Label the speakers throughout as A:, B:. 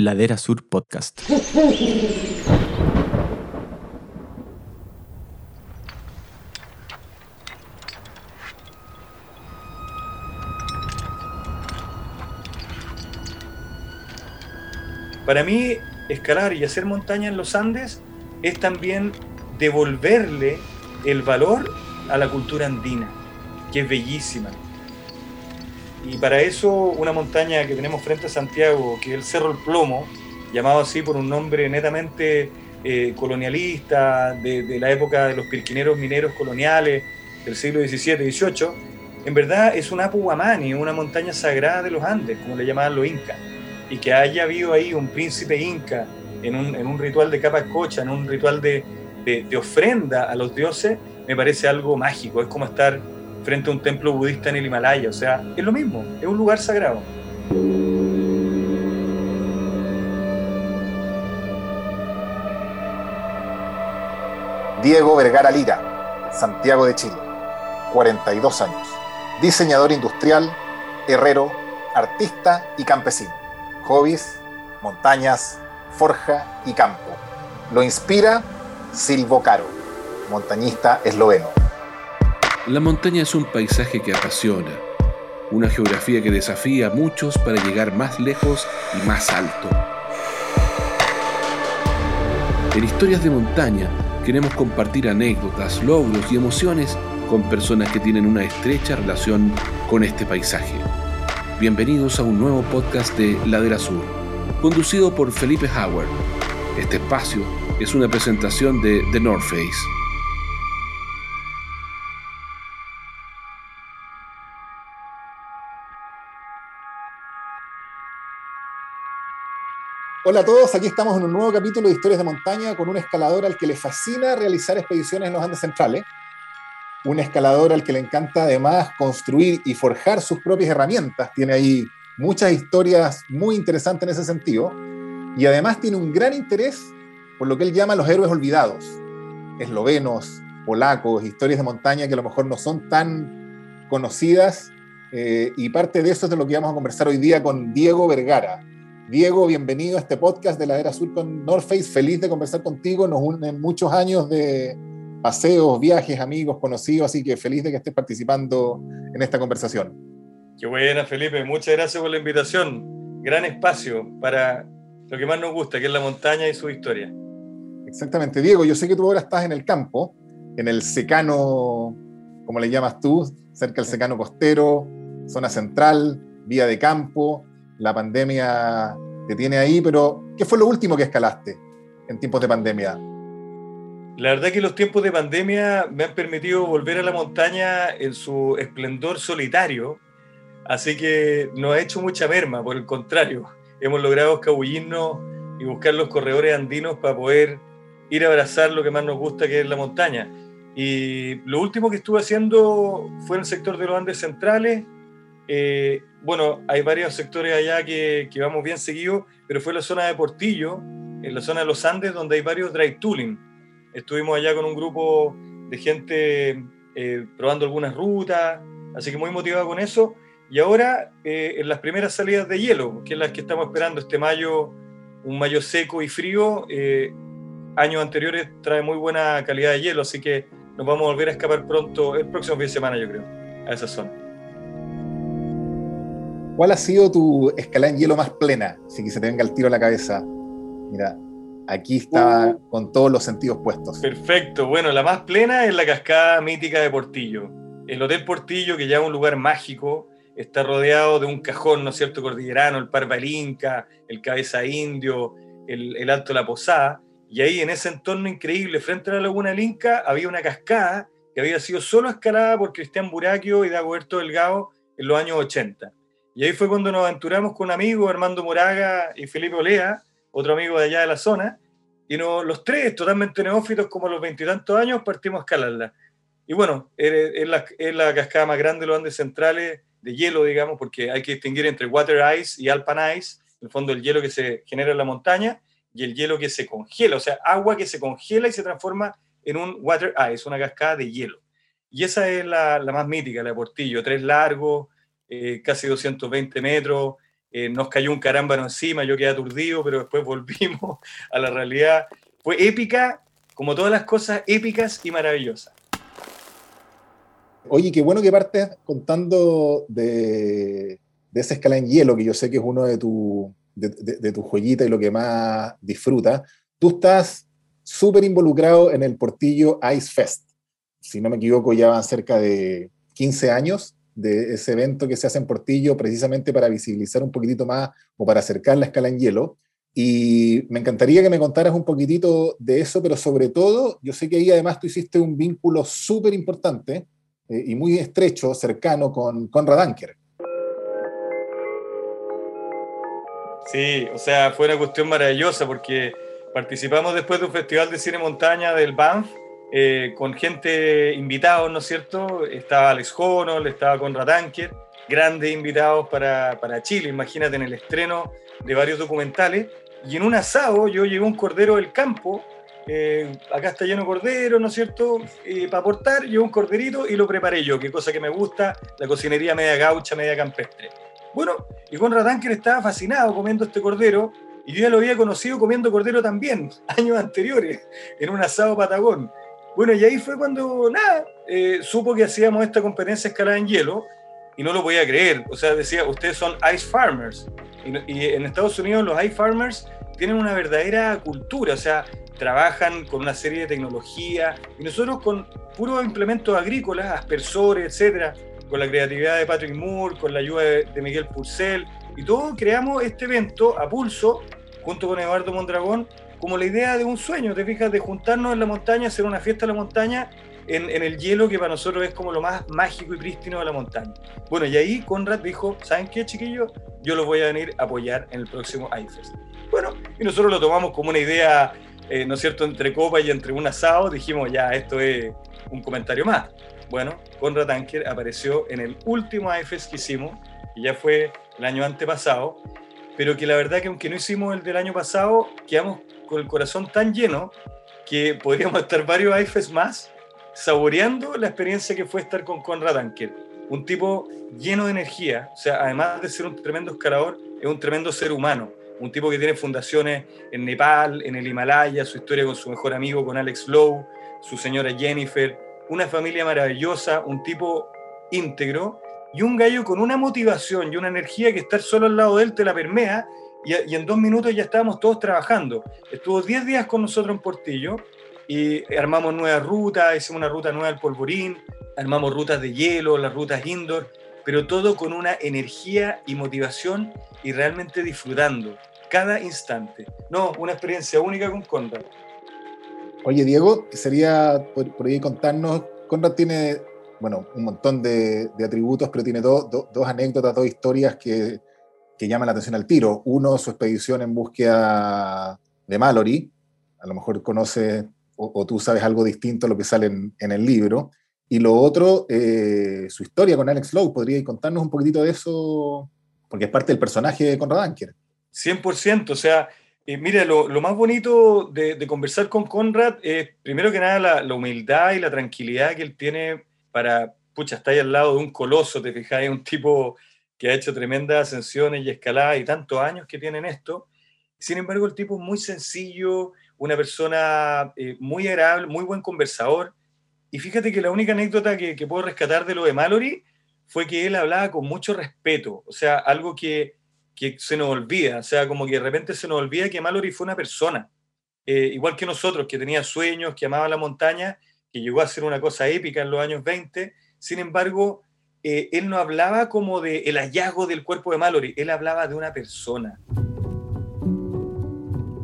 A: Ladera Sur Podcast.
B: Para mí, escalar y hacer montaña en los Andes es también devolverle el valor a la cultura andina, que es bellísima. Y para eso una montaña que tenemos frente a Santiago, que es el Cerro El Plomo, llamado así por un nombre netamente eh, colonialista, de, la época de los pirquineros mineros coloniales del siglo XVII y XVIII, en verdad es un Apu una montaña sagrada de los Andes, como le llamaban los incas. Y que haya habido ahí un príncipe inca en un, ritual de capa cocha, en un ritual de, de ofrenda a los dioses, me parece algo mágico. Es como estar frente a un templo budista en el Himalaya. O sea, es lo mismo, es un lugar sagrado.
C: Diego Vergara Lira, Santiago de Chile, 42 años. Diseñador industrial, herrero, artista y campesino. Hobbies, montañas, forja y campo. Lo inspira Silvo Caro, montañista esloveno.
D: La montaña es un paisaje que apasiona, una geografía que desafía a muchos para llegar más lejos y más alto. En historias de montaña queremos compartir anécdotas, logros y emociones con personas que tienen una estrecha relación con este paisaje. Bienvenidos a un nuevo podcast de Ladera Sur, conducido por Felipe Howard. Este espacio es una presentación de The North Face.
C: Hola a todos, aquí estamos en un nuevo capítulo de Historias de Montaña con un escalador al que le fascina realizar expediciones en los Andes Centrales, un escalador al que le encanta además construir y forjar sus propias herramientas, tiene ahí muchas historias muy interesantes en ese sentido, y además tiene un gran interés por lo que él llama los héroes olvidados, eslovenos, polacos, historias de montaña que a lo mejor no son tan conocidas, eh, y parte de eso es de lo que vamos a conversar hoy día con Diego Vergara. Diego, bienvenido a este podcast de la Era Sur con North Face. Feliz de conversar contigo. Nos unen muchos años de paseos, viajes, amigos, conocidos, así que feliz de que estés participando en esta conversación.
B: Qué buena, Felipe. Muchas gracias por la invitación. Gran espacio para lo que más nos gusta, que es la montaña y su historia.
C: Exactamente. Diego, yo sé que tú ahora estás en el campo, en el secano, como le llamas tú, cerca del secano costero, zona central, vía de campo la pandemia te tiene ahí, pero ¿qué fue lo último que escalaste en tiempos de pandemia?
B: La verdad que los tiempos de pandemia me han permitido volver a la montaña en su esplendor solitario, así que no ha hecho mucha merma, por el contrario, hemos logrado escabullirnos y buscar los corredores andinos para poder ir a abrazar lo que más nos gusta, que es la montaña. Y lo último que estuve haciendo fue en el sector de los Andes centrales, eh, bueno, hay varios sectores allá que, vamos bien seguidos, pero fue la zona de Portillo, en la zona de los Andes, donde hay varios dry tooling. Estuvimos allá con un grupo de gente eh, probando algunas rutas, así que muy motivado con eso. Y ahora eh, en las primeras salidas de hielo, que es las que estamos esperando este mayo, un mayo seco y frío, años anteriores trae muy buena calidad de hielo, así que nos vamos a volver a escapar pronto, el próximo fin de semana yo creo, a esa zona.
C: ¿Cuál ha sido tu escalada en hielo más plena? Si que se te venga el tiro a la cabeza. Mira, aquí está uh. con todos los sentidos puestos.
B: Perfecto. Bueno, la más plena es la cascada mítica de Portillo. El Hotel Portillo, que ya es un lugar mágico, está rodeado de un cajón, ¿no es cierto?, cordillerano, el Parva el Inca, el Cabeza Indio, el, el Alto La Posada. Y ahí, en ese entorno increíble, frente a la Laguna del Inca, había una cascada que había sido solo escalada por Cristian Buraquio y Dagoberto Delgado en los años 80. Y ahí fue cuando nos aventuramos con un amigo, Armando Moraga y Felipe Olea, otro amigo de allá de la zona, y los tres, totalmente neófitos, como a los veintitantos años, partimos a escalarla. Y bueno, es la, es la cascada más grande de los Andes centrales, de hielo, digamos, porque hay que distinguir entre water ice y alpine ice, en el fondo el hielo que se genera en la montaña y el hielo que se congela, o sea, agua que se congela y se transforma en un water ice, una cascada de hielo. Y esa es la, la más mítica, la de Portillo, tres largos, eh, casi 220 metros, eh, nos cayó un carámbano encima, yo quedé aturdido, pero después volvimos a la realidad. Fue épica, como todas las cosas épicas y maravillosas.
C: Oye, qué bueno que partes contando de, esa escala en hielo, que yo sé que es uno de tus de, tu joyita y lo que más disfrutas. Tú estás súper involucrado en el Portillo Ice Fest. Si no me equivoco, ya van cerca de 15 años de ese evento que se hace en Portillo precisamente para visibilizar un poquitito más o para acercar la escala en hielo. Y me encantaría que me contaras un poquitito de eso, pero sobre todo, yo sé que ahí además tú hiciste un vínculo súper importante eh, y muy estrecho, cercano con Conrad Anker.
B: Sí, o sea, fue una cuestión maravillosa porque participamos después de un festival de cine montaña del Banff eh, con gente invitados, ¿no es cierto? Estaba Alex Honnold, estaba Conrad Anker, grandes invitados para, para Chile, imagínate en el estreno de varios documentales. Y en un asado yo llevé un cordero del campo eh, acá está lleno de cordero, ¿no es cierto? Eh, para aportar, yo un corderito y lo preparé yo, que cosa que me gusta, la cocinería media gaucha, media campestre. Bueno, y Conrad Anker estaba fascinado comiendo este cordero, y yo ya lo había conocido comiendo cordero también, años anteriores, en un asado patagón. Bueno, y ahí fue cuando, nada, eh, supo que hacíamos esta competencia escalada en hielo, y no lo podía creer. O sea, decía, ustedes son ice farmers. Y, en Estados Unidos los ice farmers tienen una verdadera cultura, o sea, trabajan con una serie de tecnología y nosotros con puros implementos agrícolas, aspersores, etcétera, con la creatividad de Patrick Moore, con la ayuda de, Miguel Purcell y todo creamos este evento a pulso junto con Eduardo Mondragón como la idea de un sueño, te fijas, de juntarnos en la montaña, hacer una fiesta en la montaña en, en, el hielo que para nosotros es como lo más mágico y prístino de la montaña. Bueno, y ahí Conrad dijo, ¿saben qué, chiquillos? Yo los voy a venir a apoyar en el próximo iFest. Bueno, y nosotros lo tomamos como una idea eh, ¿no es cierto?, entre copa y entre un asado, dijimos, ya, esto es un comentario más. Bueno, Conrad Anker apareció en el último AFES que hicimos, que ya fue el año antepasado, pero que la verdad que aunque no hicimos el del año pasado, quedamos con el corazón tan lleno que podríamos estar varios AFES más saboreando la experiencia que fue estar con Conrad Anker. Un tipo lleno de energía, o sea, además de ser un tremendo escalador, es un tremendo ser humano un tipo que tiene fundaciones en Nepal, en el Himalaya, su historia con su mejor amigo, con Alex Lowe, su señora Jennifer, una familia maravillosa, un tipo íntegro y un gallo con una motivación y una energía que estar solo al lado de él te la permea y, en dos minutos ya estábamos todos trabajando. Estuvo 10 días con nosotros en Portillo y armamos nuevas rutas, hicimos una ruta nueva al Polvorín, armamos rutas de hielo, las rutas indoor, pero todo con una energía y motivación y realmente disfrutando cada instante. No, una experiencia única con Conrad.
C: Oye, Diego, sería por, ahí contarnos, Conrad tiene, bueno, un montón de, atributos, pero tiene dos anécdotas, dos historias que, que, llaman la atención al tiro. Uno, su expedición en búsqueda de Mallory, a lo mejor conoce o, tú sabes algo distinto a lo que sale en, el libro. Y lo otro, eh, su historia con Alex Lowe, ¿podría contarnos un poquitito de eso? Porque es parte del personaje de Conrad Anker.
B: 100%, o sea, eh, mire, lo, más bonito de, conversar con Conrad es, primero que nada, la, humildad y la tranquilidad que él tiene para, pucha, está ahí al lado de un coloso, te fijáis, un tipo que ha hecho tremendas ascensiones y escaladas y tantos años que tiene en esto. Sin embargo, el tipo es muy sencillo, una persona eh, muy agradable, muy buen conversador. Y fíjate que la única anécdota que, que puedo rescatar de lo de Mallory fue que él hablaba con mucho respeto, o sea, algo que que se nos olvida, o sea, como que de repente se nos olvida que Mallory fue una persona, eh, igual que nosotros, que tenía sueños, que amaba la montaña, que llegó a ser una cosa épica en los años 20, sin embargo, eh, él no hablaba como de el hallazgo del cuerpo de Mallory, él hablaba de una persona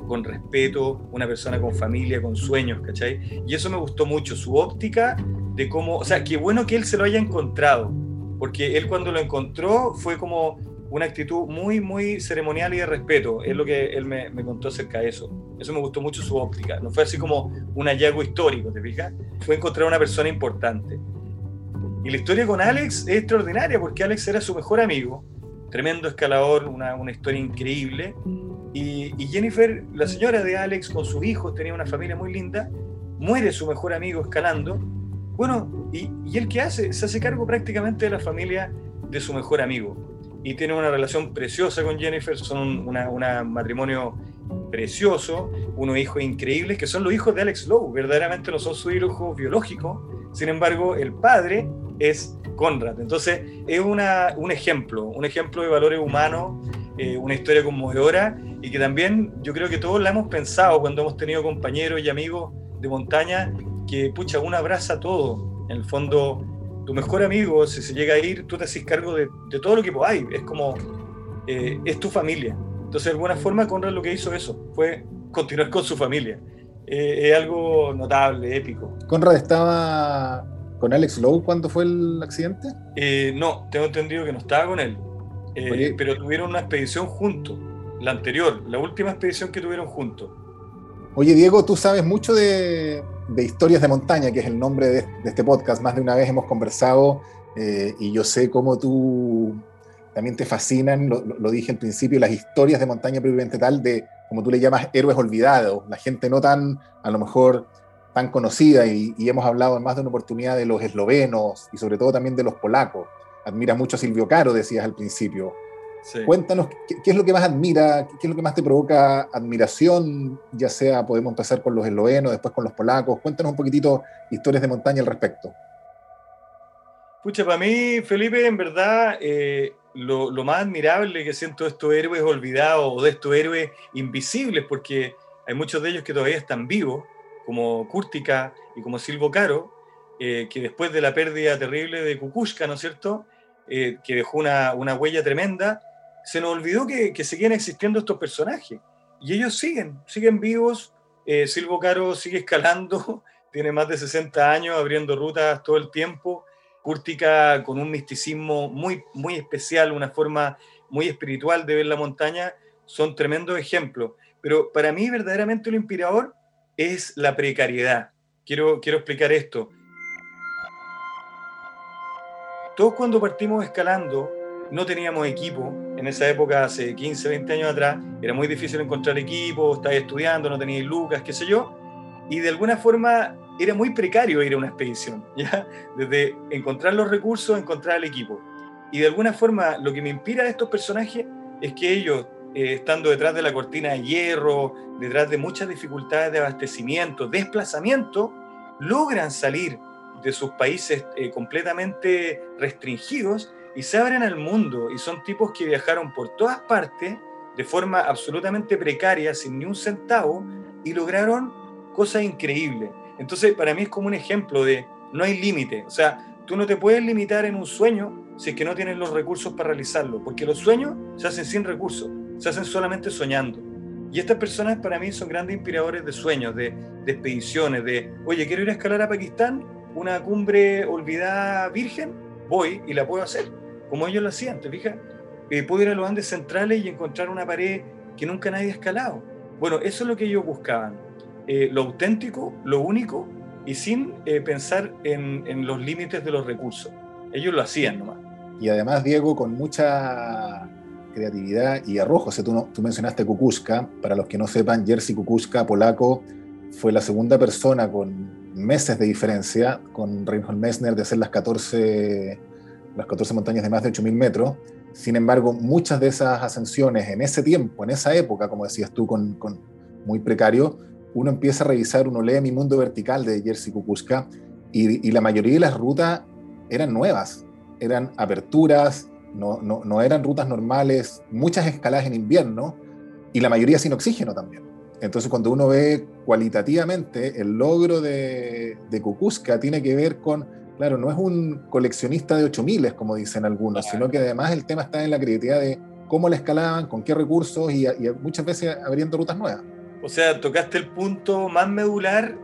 B: con respeto, una persona con familia, con sueños, ¿cachai? Y eso me gustó mucho, su óptica de cómo, o sea, qué bueno que él se lo haya encontrado, porque él cuando lo encontró fue como una actitud muy, muy ceremonial y de respeto. Es lo que él me, me, contó acerca de eso. Eso me gustó mucho su óptica. No fue así como un hallazgo histórico, ¿te fijas? Fue encontrar una persona importante. Y la historia con Alex es extraordinaria porque Alex era su mejor amigo, tremendo escalador, una, una historia increíble. Y, y, Jennifer, la señora de Alex, con sus hijos, tenía una familia muy linda, muere su mejor amigo escalando. Bueno, y, y él qué hace? Se hace cargo prácticamente de la familia de su mejor amigo y tiene una relación preciosa con Jennifer, son un matrimonio precioso, unos hijos increíbles que son los hijos de Alex Lowe, verdaderamente no son sus hijos biológicos, sin embargo el padre es Conrad, entonces es una, un ejemplo, un ejemplo de valores humanos, eh, una historia conmovedora y que también yo creo que todos la hemos pensado cuando hemos tenido compañeros y amigos de montaña que, pucha, uno abraza todo, en el fondo tu mejor amigo, si se llega a ir, tú te haces cargo de, todo lo que hay. Es como, eh, es tu familia. Entonces, de alguna forma, Conrad lo que hizo eso, fue continuar con su familia. Eh, es algo notable, épico.
C: ¿Conrad estaba con Alex Lowe cuando fue el accidente?
B: Eh, no, tengo entendido que no estaba con él. pero tuvieron una expedición juntos, la anterior, la última expedición que tuvieron juntos.
C: Oye, Diego, tú sabes mucho de, de Historias de Montaña, que es el nombre de, este podcast. Más de una vez hemos conversado eh, y yo sé cómo tú también te fascinan, lo, dije al principio, las historias de montaña propiamente tal, de como tú le llamas héroes olvidados, la gente no tan, a lo mejor, tan conocida y, hemos hablado en más de una oportunidad de los eslovenos y sobre todo también de los polacos. Admiras mucho a Silvio Caro, decías al principio. Cuéntanos ¿qué, es lo que más admira, qué es lo que más te provoca admiración, ya sea podemos empezar con los eslovenos, después con los polacos. Cuéntanos un poquitito historias de montaña al respecto.
B: Pucha, para mí, Felipe, en verdad, eh, lo, más admirable que siento de estos héroes olvidados o de estos héroes invisibles, porque hay muchos de ellos que todavía están vivos, como Kurtika y como Silvo Caro, eh, que después de la pérdida terrible de Kukushka, ¿no es cierto?, eh, que dejó una, una huella tremenda, se nos olvidó que, que, seguían existiendo estos personajes. Y ellos siguen, siguen vivos. Eh, Silvo Caro sigue escalando, tiene más de 60 años, abriendo rutas todo el tiempo. Cúrtica con un misticismo muy, muy especial, una forma muy espiritual de ver la montaña, son tremendos ejemplos. Pero para mí verdaderamente lo inspirador es la precariedad. Quiero, quiero explicar esto. Todos cuando partimos escalando no teníamos equipo. En esa época, hace 15, 20 años atrás, era muy difícil encontrar equipo, estabas estudiando, no tenías lucas, qué sé yo. Y de alguna forma era muy precario ir a una expedición, ¿ya? Desde encontrar los recursos, encontrar el equipo. Y de alguna forma lo que me inspira de estos personajes es que ellos, eh, estando detrás de la cortina de hierro, detrás de muchas dificultades de abastecimiento, desplazamiento, logran salir de sus países eh, completamente restringidos y se abren al mundo y son tipos que viajaron por todas partes de forma absolutamente precaria, sin ni un centavo, y lograron cosas increíbles. Entonces, para mí es como un ejemplo de no hay límite. O sea, tú no te puedes limitar en un sueño si es que no tienes los recursos para realizarlo, porque los sueños se hacen sin recursos, se hacen solamente soñando. Y estas personas para mí son grandes inspiradores de sueños, de, de expediciones, de, oye, quiero ir a escalar a Pakistán, una cumbre olvidada virgen, voy y la puedo hacer como ellos lo hacían, ¿te fijas? Eh, puedo ir a los Andes centrales y encontrar una pared que nunca nadie ha escalado. Bueno, eso es lo que ellos buscaban, eh, lo auténtico, lo único, y sin eh, pensar en, los límites de los recursos. Ellos lo hacían nomás.
C: Y además, Diego, con mucha creatividad y arrojo. O sea, tú, tú mencionaste Kukuska. Para los que no sepan, Jerzy Kukuska, polaco, fue la segunda persona con meses de diferencia con Reinhold Messner de hacer las 14 las 14 montañas de más de 8.000 metros. Sin embargo, muchas de esas ascensiones en ese tiempo, en esa época, como decías tú, con, muy precario, uno empieza a revisar, uno lee Mi Mundo Vertical de Jerzy Kukuska y, la mayoría de las rutas eran nuevas, eran aperturas, no, no, eran rutas normales, muchas escaladas en invierno y la mayoría sin oxígeno también. Entonces, cuando uno ve cualitativamente el logro de, de Kukuska, tiene que ver con Claro, no es un coleccionista de 8000, como dicen algunos, sino que además el tema está en la creatividad de cómo la escalaban, con qué recursos y, muchas veces abriendo rutas nuevas.
B: O sea, tocaste el punto más medular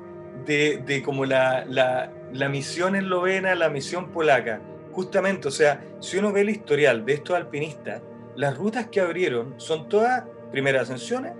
B: de, de como la, la, la misión eslovena, la misión polaca. Justamente, o sea, si uno ve el historial de estos alpinistas, las rutas que abrieron son todas primeras ascensiones,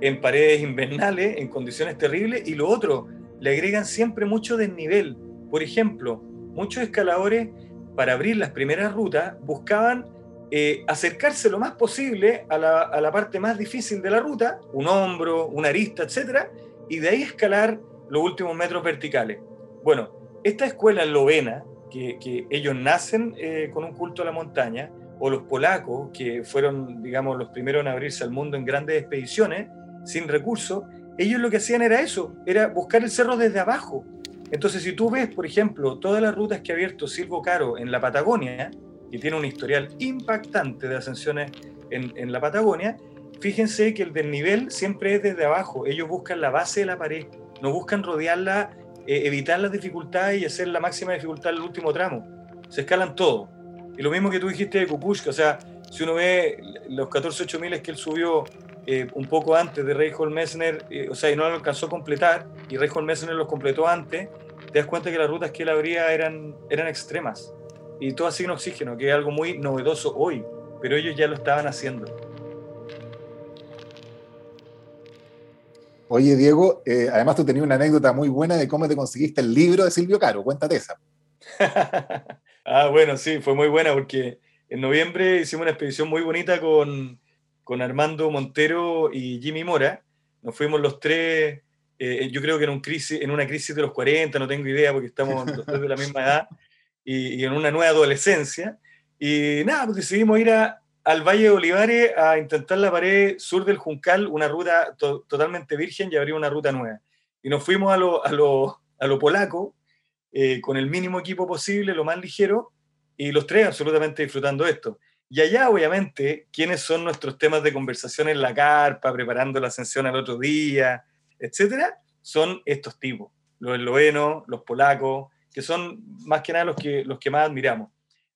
B: en paredes invernales, en condiciones terribles, y lo otro, le agregan siempre mucho desnivel. Por ejemplo, muchos escaladores, para abrir las primeras rutas, buscaban eh, acercarse lo más posible a la, parte más difícil de la ruta, un hombro, una arista, etc., y de ahí escalar los últimos metros verticales. Bueno, esta escuela eslovena, que, que ellos nacen eh, con un culto a la montaña, o los polacos, que fueron, digamos, los primeros en abrirse al mundo en grandes expediciones, sin recursos, ellos lo que hacían era eso, era buscar el cerro desde abajo. Entonces, si tú ves, por ejemplo, todas las rutas que ha abierto Silvo Caro en la Patagonia, y tiene un historial impactante de ascensiones en, en la Patagonia, fíjense que el desnivel siempre es desde abajo. Ellos buscan la base de la pared, no buscan rodearla, eh, evitar las dificultades y hacer la máxima dificultad en el último tramo. Se escalan todo. Y lo mismo que tú dijiste de Kukushka, o sea, si uno ve los 14 8000 que él subió eh, un poco antes de Reinhold Messner, eh, o sea, y no lo alcanzó a completar, y Reinhold Messner los completó antes, te das cuenta que las rutas que él abría eran, eran extremas. Y todo sin oxígeno, que es algo muy novedoso hoy, pero ellos ya lo estaban haciendo.
C: Oye, Diego, eh, además tú tenías una anécdota muy buena de cómo te conseguiste el libro de Silvio Caro. Cuéntate esa.
B: ah, bueno, sí, fue muy buena porque en noviembre hicimos una expedición muy bonita con, con Armando Montero y Jimmy Mora. Nos fuimos los tres, eh, yo creo que en, un crisis, en una crisis de los 40, no tengo idea porque estamos los tres de la misma edad, y, y en una nueva adolescencia. Y nada, pues decidimos ir a, al Valle de Olivares a intentar la pared sur del Juncal, una ruta totalmente virgen y abrir una ruta nueva. Y nos fuimos a lo, a lo, a lo polaco, eh, con el mínimo equipo posible, lo más ligero, y los tres absolutamente disfrutando esto. Y allá, obviamente, ¿quiénes son nuestros temas de conversación en la carpa, preparando la ascensión al otro día, etcétera? Son estos tipos, los eslovenos, los polacos, que son más que nada los que, los que más admiramos.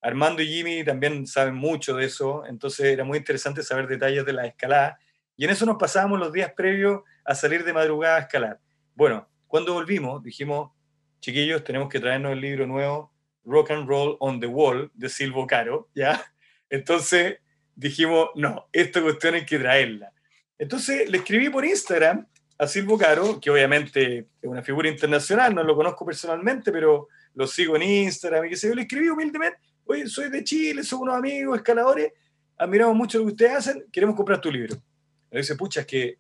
B: Armando y Jimmy también saben mucho de eso, entonces era muy interesante saber detalles de la escalada. Y en eso nos pasábamos los días previos a salir de madrugada a escalar. Bueno, cuando volvimos, dijimos, chiquillos, tenemos que traernos el libro nuevo, Rock and Roll on the Wall, de Silvo Caro, ¿ya? Entonces dijimos, no, esta cuestión hay que traerla. Entonces le escribí por Instagram a Silvo Caro, que obviamente es una figura internacional, no lo conozco personalmente, pero lo sigo en Instagram y que se yo, le escribí humildemente, oye, soy de Chile, soy unos amigos, escaladores, admiramos mucho lo que ustedes hacen, queremos comprar tu libro. Le dice, pucha, es que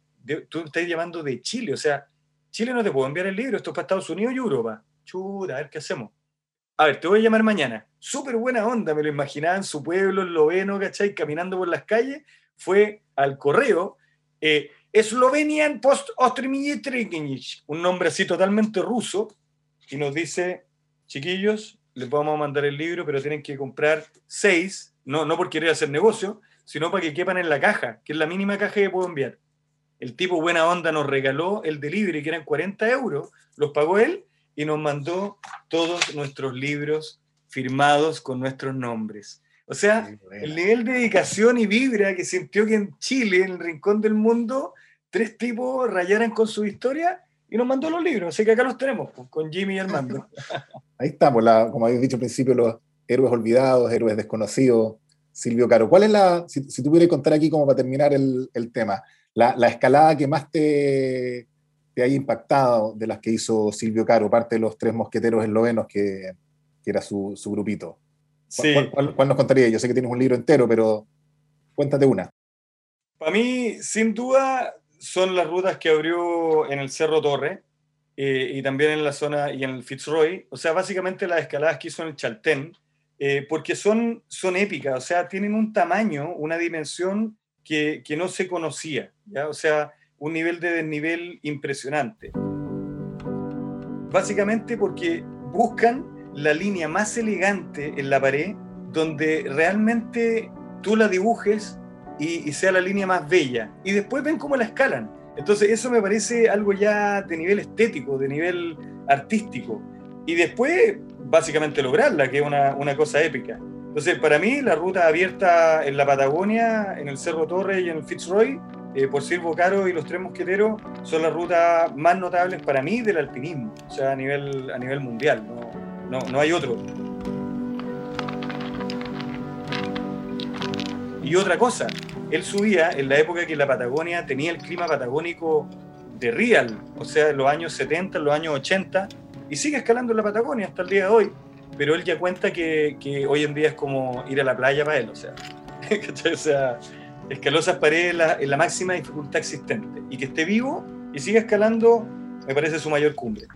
B: tú estás llamando de Chile, o sea, Chile no te puedo enviar el libro, esto es para Estados Unidos y Europa. Chuta, a ver qué hacemos. A ver, te voy a llamar mañana. Súper buena onda, me lo imaginaba en su pueblo, en Loveno, ¿cachai? Caminando por las calles. Fue al correo, eh, Slovenian Post un nombre así totalmente ruso, y nos dice, chiquillos, les vamos a mandar el libro, pero tienen que comprar seis, no, no por querer hacer negocio, sino para que quepan en la caja, que es la mínima caja que puedo enviar. El tipo buena onda nos regaló el delivery, que eran 40 euros, los pagó él y nos mandó todos nuestros libros firmados con nuestros nombres. O sea, el nivel de dedicación y vibra que sintió que en Chile, en el rincón del mundo, tres tipos rayaran con su historia y nos mandó los libros. Así que acá los tenemos, pues, con Jimmy y Armando.
C: Ahí estamos, la, como habéis dicho al principio, los héroes olvidados, héroes desconocidos. Silvio Caro, ¿cuál es la, si, si tú contar aquí como para terminar el, el tema, la, la, escalada que más te, te haya impactado de las que hizo Silvio Caro, parte de los tres mosqueteros eslovenos que, que era su, su grupito? Sí. ¿Cuál, cuál, nos contaría? Yo sé que tienes un libro entero, pero cuéntate una.
B: Para mí, sin duda, son las rutas que abrió en el Cerro Torre eh, y también en la zona y en el Fitzroy. O sea, básicamente las escaladas que hizo en el Chaltén, eh, porque son, son épicas, o sea, tienen un tamaño, una dimensión que, que no se conocía, ¿ya? o sea, un nivel de desnivel impresionante. Básicamente porque buscan la línea más elegante en la pared, donde realmente tú la dibujes y, sea la línea más bella. Y después ven cómo la escalan. Entonces eso me parece algo ya de nivel estético, de nivel artístico. Y después, básicamente lograrla, que es una, una cosa épica. Entonces, para mí, la ruta abierta en la Patagonia, en el Cerro Torre y en el Fitzroy, eh, por Silvo Caro y los Tres Mosqueteros, son las rutas más notables para mí del alpinismo, o sea, a nivel, a nivel mundial. No, no, no hay otro. Y otra cosa, él subía en la época que la Patagonia tenía el clima patagónico de real, o sea, en los años 70, en los años 80, y sigue escalando en la Patagonia hasta el día de hoy, pero él ya cuenta que, hoy en día es como ir a la playa para él, o sea, escaló esas paredes en la, en la máxima dificultad existente, y que esté vivo y siga escalando, me parece su mayor cumbre.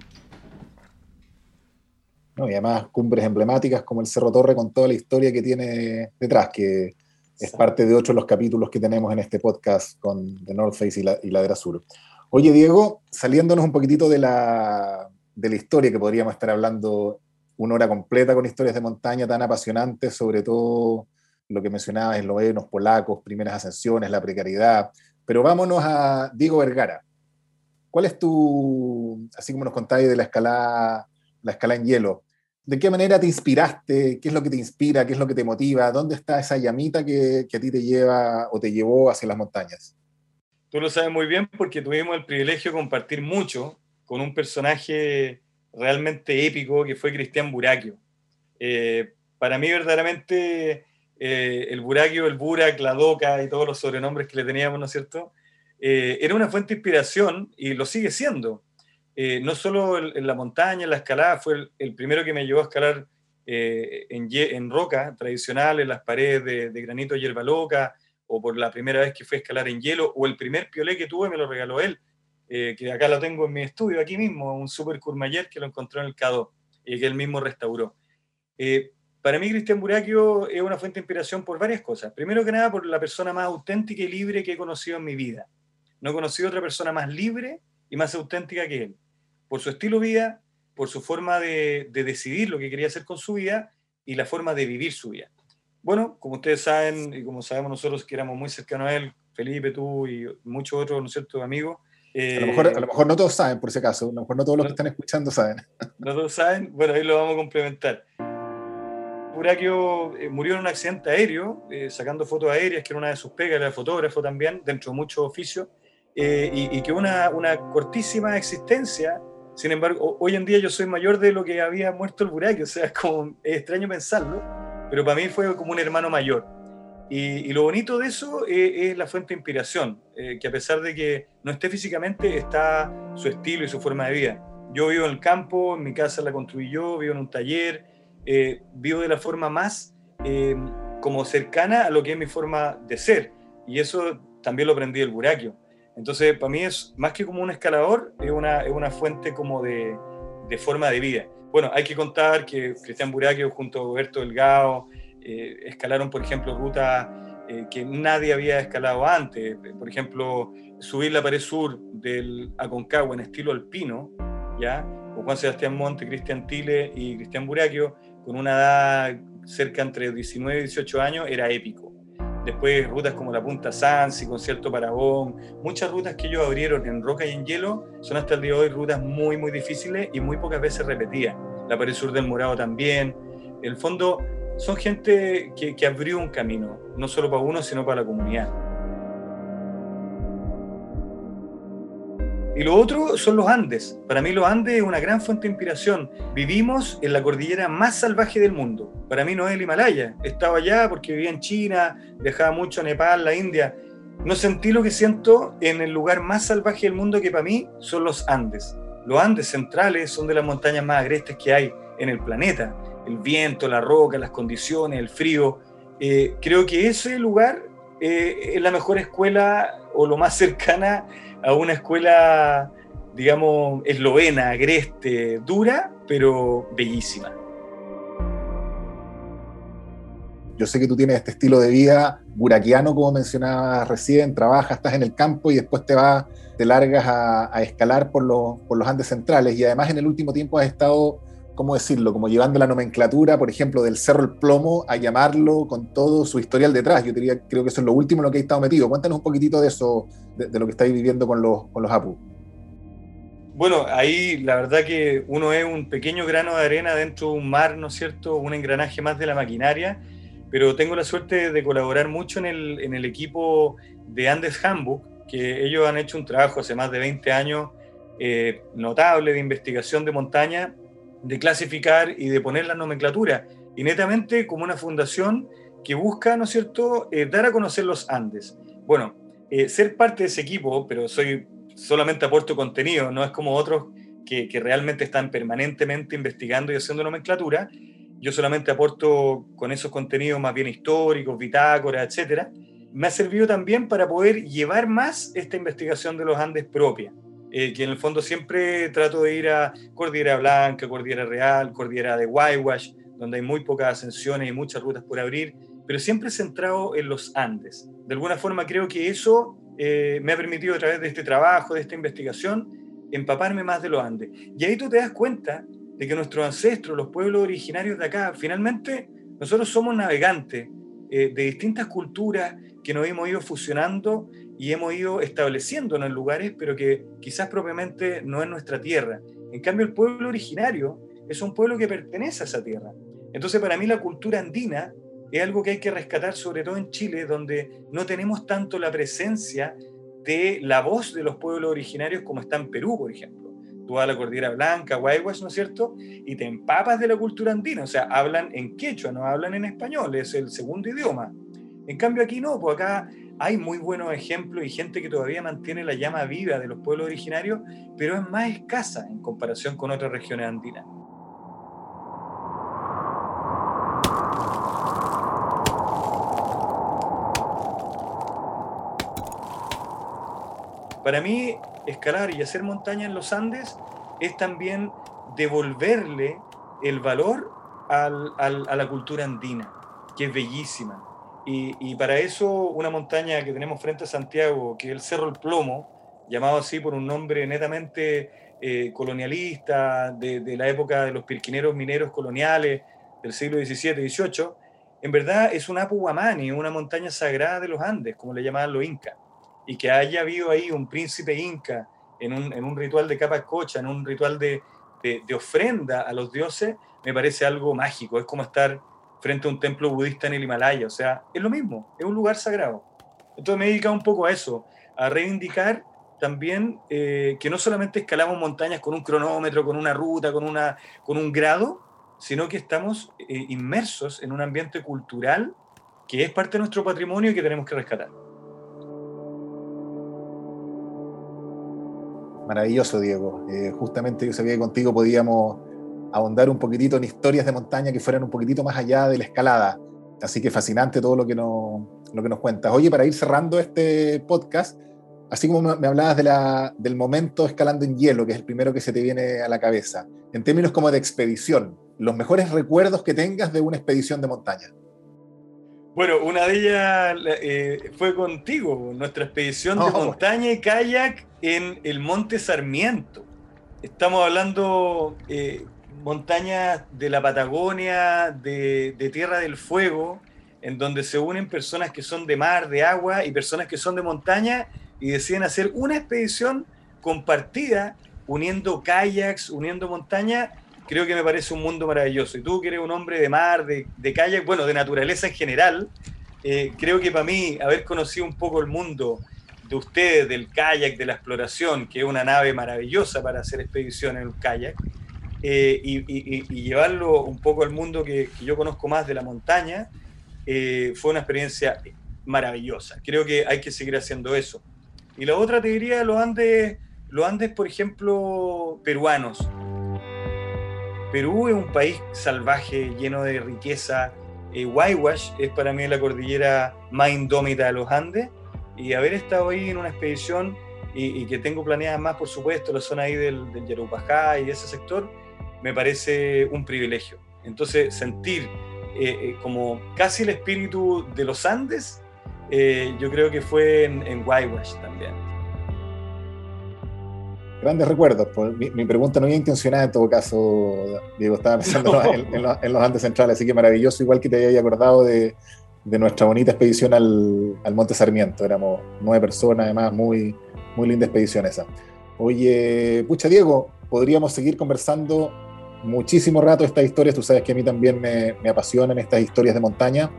C: No, y además cumbres emblemáticas como el Cerro Torre con toda la historia que tiene detrás, que es parte de otro de los capítulos que tenemos en este podcast con The North Face y, la, y Ladera Sur. Oye, Diego, saliéndonos un poquitito de la, de la historia, que podríamos estar hablando una hora completa con historias de montaña tan apasionantes, sobre todo lo que mencionabas, eslovenos, polacos, primeras ascensiones, la precariedad. Pero vámonos a Diego Vergara. ¿Cuál es tu, así como nos contáis de la escalada, la escalada en hielo, ¿de qué manera te inspiraste? ¿Qué es lo que te inspira? ¿Qué es lo que te motiva? ¿Dónde está esa llamita que, que a ti te lleva o te llevó hacia las montañas?
B: Tú lo sabes muy bien porque tuvimos el privilegio de compartir mucho con un personaje realmente épico que fue Cristian Buraquio. Eh, para mí verdaderamente eh, el Buraquio, el Burak, la Doca y todos los sobrenombres que le teníamos, ¿no es cierto? Eh, era una fuente de inspiración y lo sigue siendo. No solo en, la montaña, en la escalada, fue el, primero que me llevó a escalar en, en, roca tradicional, en las paredes de, granito hierba loca, o por la primera vez que fui a escalar en hielo, o el primer piolé que tuve me lo regaló él eh, que acá lo tengo en mi estudio, aquí mismo, un Super Courmayeur que lo encontró en el Cado y que él mismo restauró. Eh, para mí, Cristian Buraquio es una fuente de inspiración por varias cosas. Primero que nada, por la persona más auténtica y libre que he conocido en mi vida. No he conocido otra persona más libre y más auténtica que él. Por su estilo de vida, por su forma de, de decidir lo que quería hacer con su vida y la forma de vivir su vida. Bueno, como ustedes saben y como sabemos nosotros que éramos muy cercanos a él, Felipe, tú y muchos otros, ¿no es cierto?, amigos,
C: a, lo mejor, a lo mejor no todos saben, por ese caso. A lo mejor no todos los que están escuchando saben.
B: No todos saben. Bueno, ahí lo vamos a complementar. Buraquio eh, murió en un accidente aéreo, eh, sacando fotos aéreas, que era una de sus pegas, era fotógrafo también, dentro de muchos oficios, eh, y, que una, una cortísima existencia. Sin embargo, hoy en día yo soy mayor de lo que había muerto el Buraquio, o sea, es, como, extraño pensarlo, pero para mí fue como un hermano mayor. Y, lo bonito de eso es, la fuente de inspiración, eh, que a pesar de que no esté físicamente, está su estilo y su forma de vida. Yo vivo en el campo, en mi casa la construí yo, vivo en un taller, eh, vivo de la forma más eh, como cercana a lo que es mi forma de ser. Y eso también lo aprendí del buraquio. Entonces, para mí es más que como un escalador, es una, es una fuente como de, de forma de vida. Bueno, hay que contar que Cristian Buraquio junto a Roberto Delgado, eh, escalaron, por ejemplo, rutas eh, que nadie había escalado antes. Por ejemplo, subir la pared sur del Aconcagua en estilo alpino, ¿ya? con Juan Sebastián Monte, Cristian Tile y Cristian Buraquio, con una edad cerca entre 19 y 18 años, era épico. Después rutas como la Punta Sansi, Concierto Parabón, muchas rutas que ellos abrieron en roca y en hielo son hasta el día de hoy rutas muy, muy difíciles y muy pocas veces repetidas. La pared sur del Morado también. En el fondo, son gente que, abrió un camino, no solo para uno, sino para la comunidad. Y lo otro son los Andes. Para mí los Andes es una gran fuente de inspiración. Vivimos en la cordillera más salvaje del mundo. Para mí no es el Himalaya. Estaba allá porque vivía en China, viajaba mucho a Nepal, la India. No sentí lo que siento en el lugar más salvaje del mundo que para mí son los Andes. Los Andes centrales son de las montañas más agrestes que hay en el planeta el viento, la roca, las condiciones, el frío. Eh, creo que ese lugar eh, es la mejor escuela o lo más cercana a una escuela, digamos, eslovena, agreste, dura, pero bellísima.
C: Yo sé que tú tienes este estilo de vida buraquiano, como mencionabas recién, trabajas, estás en el campo y después te vas, te largas a, escalar por los, por los Andes centrales y además en el último tiempo has estado ¿cómo decirlo? Como llevando la nomenclatura, por ejemplo, del Cerro El Plomo a llamarlo con todo su historial detrás. Yo diría, creo que eso es lo último en lo que he estado metido. Cuéntanos un poquitito de eso, de, lo que estáis viviendo con los, con los APU.
B: Bueno, ahí la verdad que uno es un pequeño grano de arena dentro de un mar, ¿no es cierto? Un engranaje más de la maquinaria, pero tengo la suerte de colaborar mucho en el, en el equipo de Andes Handbook, que ellos han hecho un trabajo hace más de 20 años eh, notable de investigación de montaña de clasificar y de poner la nomenclatura, y netamente como una fundación que busca, ¿no es cierto?, eh, dar a conocer los Andes. Bueno, eh, ser parte de ese equipo, pero soy solamente aporto contenido, no es como otros que, que, realmente están permanentemente investigando y haciendo nomenclatura. Yo solamente aporto con esos contenidos más bien históricos, bitácoras, etcétera. Me ha servido también para poder llevar más esta investigación de los Andes propia. Eh, que en el fondo siempre trato de ir a Cordillera Blanca, Cordillera Real, Cordillera de Guaywash, donde hay muy pocas ascensiones y muchas rutas por abrir, pero siempre centrado en los Andes. De alguna forma creo que eso eh, me ha permitido a través de este trabajo, de esta investigación, empaparme más de los Andes. Y ahí tú te das cuenta de que nuestros ancestros, los pueblos originarios de acá, finalmente nosotros somos navegantes eh, de distintas culturas que nos hemos ido fusionando y hemos ido estableciéndonos en lugares, pero que quizás propiamente no es nuestra tierra. En cambio, el pueblo originario es un pueblo que pertenece a esa tierra. Entonces, para mí la cultura andina es algo que hay que rescatar, sobre todo en Chile, donde no tenemos tanto la presencia de la voz de los pueblos originarios como está en Perú, por ejemplo. Tú vas a la Cordillera Blanca, Guayguas, ¿no es cierto? Y te empapas de la cultura andina, o sea, hablan en quechua, no hablan en español, es el segundo idioma. En cambio aquí no, pues acá hay muy buenos ejemplos y gente que todavía mantiene la llama viva de los pueblos originarios, pero es más escasa en comparación con otras regiones andinas. Para mí, escalar y hacer montaña en los Andes es también devolverle el valor a la cultura andina, que es bellísima. Y, para eso una montaña que tenemos frente a Santiago, que es el Cerro El Plomo, llamado así por un nombre netamente eh, colonialista, de, la época de los pirquineros mineros coloniales del siglo XVII XVIII, en verdad es un Apu Guamani, una montaña sagrada de los Andes, como le llamaban los incas y que haya habido ahí un príncipe inca en un, en un ritual de capa cocha, en un ritual de, de, ofrenda a los dioses, me parece algo mágico. Es como estar frente a un templo budista en el Himalaya. O sea, es lo mismo, es un lugar sagrado. Entonces me he dedicado un poco a eso, a reivindicar también eh, que no solamente escalamos montañas con un cronómetro, con una ruta, con, una, con un grado, sino que estamos eh, inmersos en un ambiente cultural que es parte de nuestro patrimonio y que tenemos que rescatar.
C: Maravilloso, Diego. Eh, justamente yo sabía que contigo podíamos ahondar un poquitito en historias de montaña que fueran un poquitito más allá de la escalada. Así que fascinante todo lo que, nos, lo que nos cuentas. Oye, para ir cerrando este podcast, así como me hablabas de la, del momento escalando en hielo, que es el primero que se te viene a la cabeza, en términos como de expedición, los mejores recuerdos que tengas de una expedición de montaña.
B: Bueno, una de ellas eh, fue contigo, nuestra expedición de oh. montaña y kayak en el Monte Sarmiento. Estamos hablando eh, montañas de la Patagonia, de, Tierra del Fuego, en donde se unen personas que son de mar, de agua y personas que son de montaña y deciden hacer una expedición compartida, uniendo kayaks, uniendo montaña creo que me parece un mundo maravilloso. Y tú que eres un hombre de mar, de, de kayak, bueno, de naturaleza en general, eh, creo que para mí haber conocido un poco el mundo de ustedes, del kayak, de la exploración, que es una nave maravillosa para hacer expediciones en el kayak, eh, y, llevarlo un poco al mundo que, yo conozco más de la montaña, eh, fue una experiencia maravillosa. Creo que hay que seguir haciendo eso. Y la otra te diría los Andes, los Andes, por ejemplo, peruanos. Perú es un país salvaje, lleno de riqueza. Eh, Huayhuash es para mí la cordillera más indómita de los Andes. Y haber estado ahí en una expedición y, que tengo planeadas más, por supuesto, la zona ahí del, del Yarupajá y ese sector, me parece un privilegio. Entonces, sentir eh, eh, como casi el espíritu de los Andes, eh, yo creo que fue en, en también.
C: Grandes recuerdos. Pues, mi, pregunta no iba intencionada en todo caso, Diego. Estaba pensando en, los, Andes Centrales, así que maravilloso, igual que te había acordado de, nuestra bonita expedición al, Monte Sarmiento. Éramos nueve personas, además, muy, muy linda expedición esa. Oye, pucha, Diego, podríamos seguir conversando muchísimo rato estas historias. Tú sabes que a mí también me, apasionan estas historias de montaña.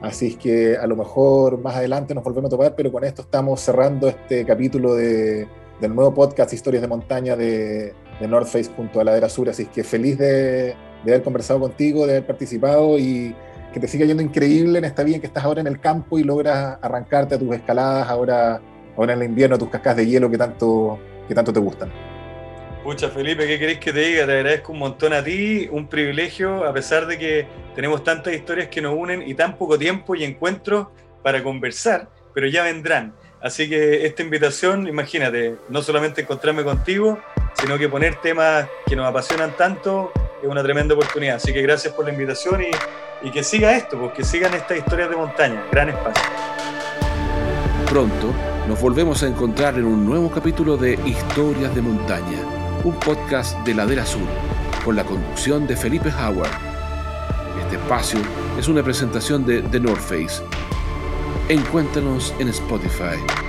C: Así es que a lo mejor más adelante nos volvemos a topar, pero con esto estamos cerrando este capítulo de del nuevo podcast Historias de Montaña de, de North Face junto a Ladera Sur. Así que feliz de, haber conversado contigo, de haber participado y que te siga yendo increíble en esta vida en que estás ahora en el campo y logras arrancarte a tus escaladas ahora, ahora en el invierno, a tus cascas de hielo que tanto, que tanto te gustan.
B: Pucha, Felipe, ¿qué querés que te diga? Te agradezco un montón a ti, un privilegio, a pesar de que tenemos tantas historias que nos unen y tan poco tiempo y encuentros para conversar, pero ya vendrán. Así que esta invitación, imagínate, no solamente encontrarme contigo, sino que poner temas que nos apasionan tanto es una tremenda oportunidad. Así que gracias por la invitación y y que siga esto, porque pues, sigan estas historias de montaña, gran espacio.
D: Pronto nos volvemos a encontrar en un nuevo capítulo de Historias de Montaña, un podcast de Ladera Sur, con la conducción de Felipe Howard. Este espacio es una presentación de The North Face. Encuéntranos en Spotify.